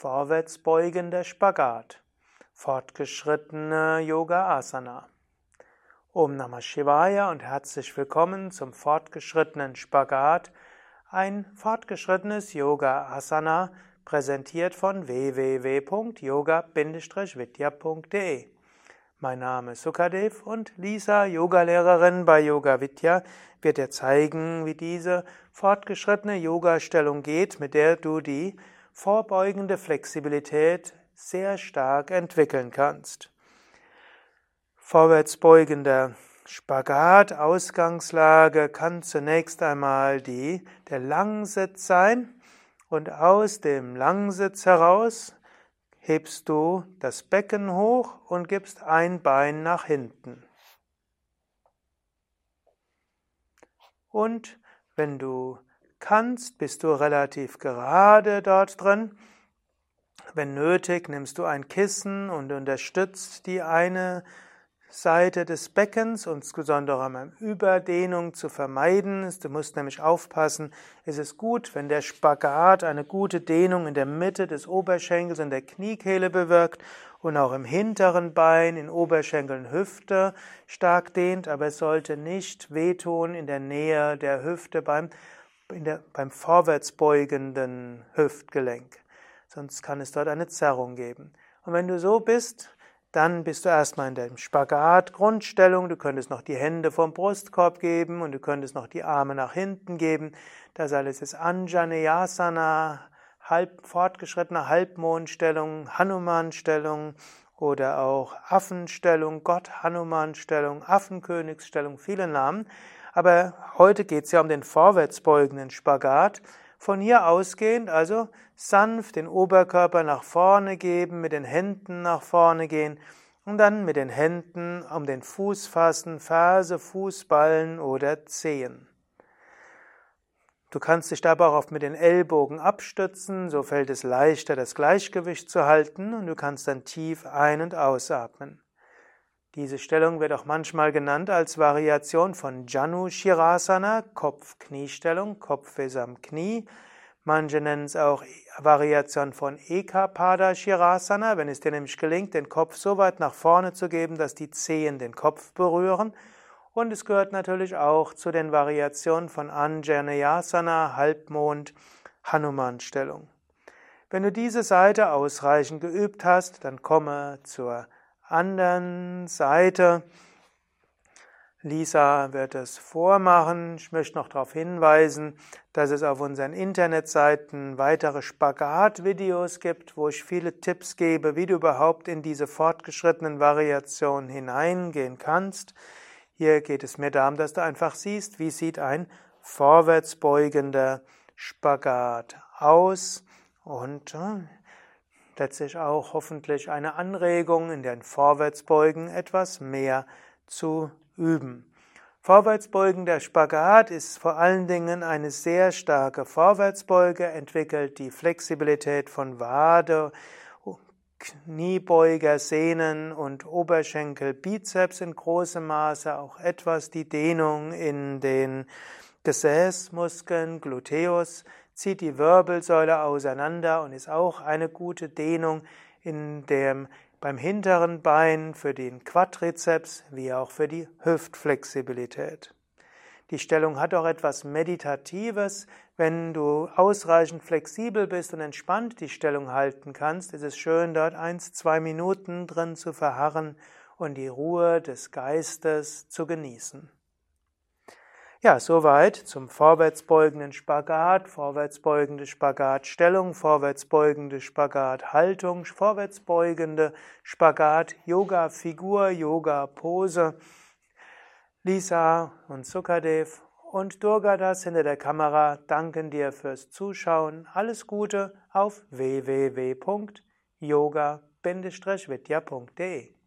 Vorwärtsbeugender Spagat. Fortgeschrittene Yoga Asana. Om Namah Shivaya und herzlich willkommen zum fortgeschrittenen Spagat. Ein fortgeschrittenes Yoga Asana präsentiert von www.yoga-vidya.de. Mein Name ist Sukadev und Lisa, Yogalehrerin bei Yoga Vidya, wird dir zeigen, wie diese fortgeschrittene Yoga-Stellung geht, mit der du die vorbeugende Flexibilität sehr stark entwickeln kannst. Vorwärtsbeugender Spagat, Ausgangslage kann zunächst einmal die, der Langsitz sein und aus dem Langsitz heraus hebst du das Becken hoch und gibst ein Bein nach hinten. Und wenn du kannst, bist du relativ gerade dort drin. Wenn nötig, nimmst du ein Kissen und unterstützt die eine Seite des Beckens, insbesondere um Überdehnung zu vermeiden. Du musst nämlich aufpassen, es ist gut, wenn der Spagat eine gute Dehnung in der Mitte des Oberschenkels und der Kniekehle bewirkt und auch im hinteren Bein, in Oberschenkeln, Hüfte stark dehnt, aber es sollte nicht wehtun in der Nähe der Hüfte beim, der, beim vorwärtsbeugenden Hüftgelenk. Sonst kann es dort eine Zerrung geben. Und wenn du so bist, dann bist du erstmal in der Spagat-Grundstellung. Du könntest noch die Hände vom Brustkorb geben und du könntest noch die Arme nach hinten geben. Das alles ist Anjaneyasana, halb, fortgeschrittene Halbmondstellung, Hanuman-Stellung oder auch Affenstellung, Gott-Hanuman-Stellung, Affenkönigsstellung, viele Namen. Aber heute geht es ja um den vorwärtsbeugenden Spagat. Von hier ausgehend also sanft den Oberkörper nach vorne geben, mit den Händen nach vorne gehen und dann mit den Händen um den Fuß fassen, Ferse, Fußballen oder Zehen. Du kannst dich dabei auch oft mit den Ellbogen abstützen, so fällt es leichter, das Gleichgewicht zu halten und du kannst dann tief ein- und ausatmen. Diese Stellung wird auch manchmal genannt als Variation von Janu Shirasana, Kopf-Knie-Stellung, Kopf ist am Knie. Manche nennen es auch Variation von Ekapada Shirasana, wenn es dir nämlich gelingt, den Kopf so weit nach vorne zu geben, dass die Zehen den Kopf berühren. Und es gehört natürlich auch zu den Variationen von Anjaneyasana, Halbmond, Hanuman-Stellung. Wenn du diese Seite ausreichend geübt hast, dann komme zur anderen Seite. Lisa wird es vormachen. Ich möchte noch darauf hinweisen, dass es auf unseren Internetseiten weitere Spagat-Videos gibt, wo ich viele Tipps gebe, wie du überhaupt in diese fortgeschrittenen Variationen hineingehen kannst. Hier geht es mir darum, dass du einfach siehst, wie sieht ein vorwärtsbeugender Spagat aus und äh, letztlich auch hoffentlich eine Anregung in den Vorwärtsbeugen etwas mehr zu üben. Vorwärtsbeugender Spagat ist vor allen Dingen eine sehr starke Vorwärtsbeuge, entwickelt die Flexibilität von Wade, Kniebeuger, Sehnen und Oberschenkel, Bizeps in großem Maße, auch etwas die Dehnung in den Gesäßmuskeln, Gluteus, zieht die Wirbelsäule auseinander und ist auch eine gute Dehnung in dem, beim hinteren Bein für den Quadrizeps wie auch für die Hüftflexibilität. Die Stellung hat auch etwas Meditatives. Wenn du ausreichend flexibel bist und entspannt die Stellung halten kannst, ist es schön, dort eins, zwei Minuten drin zu verharren und die Ruhe des Geistes zu genießen. Ja, soweit zum vorwärtsbeugenden Spagat, vorwärtsbeugende Spagatstellung, vorwärtsbeugende Spagathaltung, vorwärtsbeugende Spagat, Yoga-Figur, Yoga-Pose. Lisa und Sukadev und Durgadas hinter der Kamera danken dir fürs Zuschauen. Alles Gute auf www.yoga-vidya.de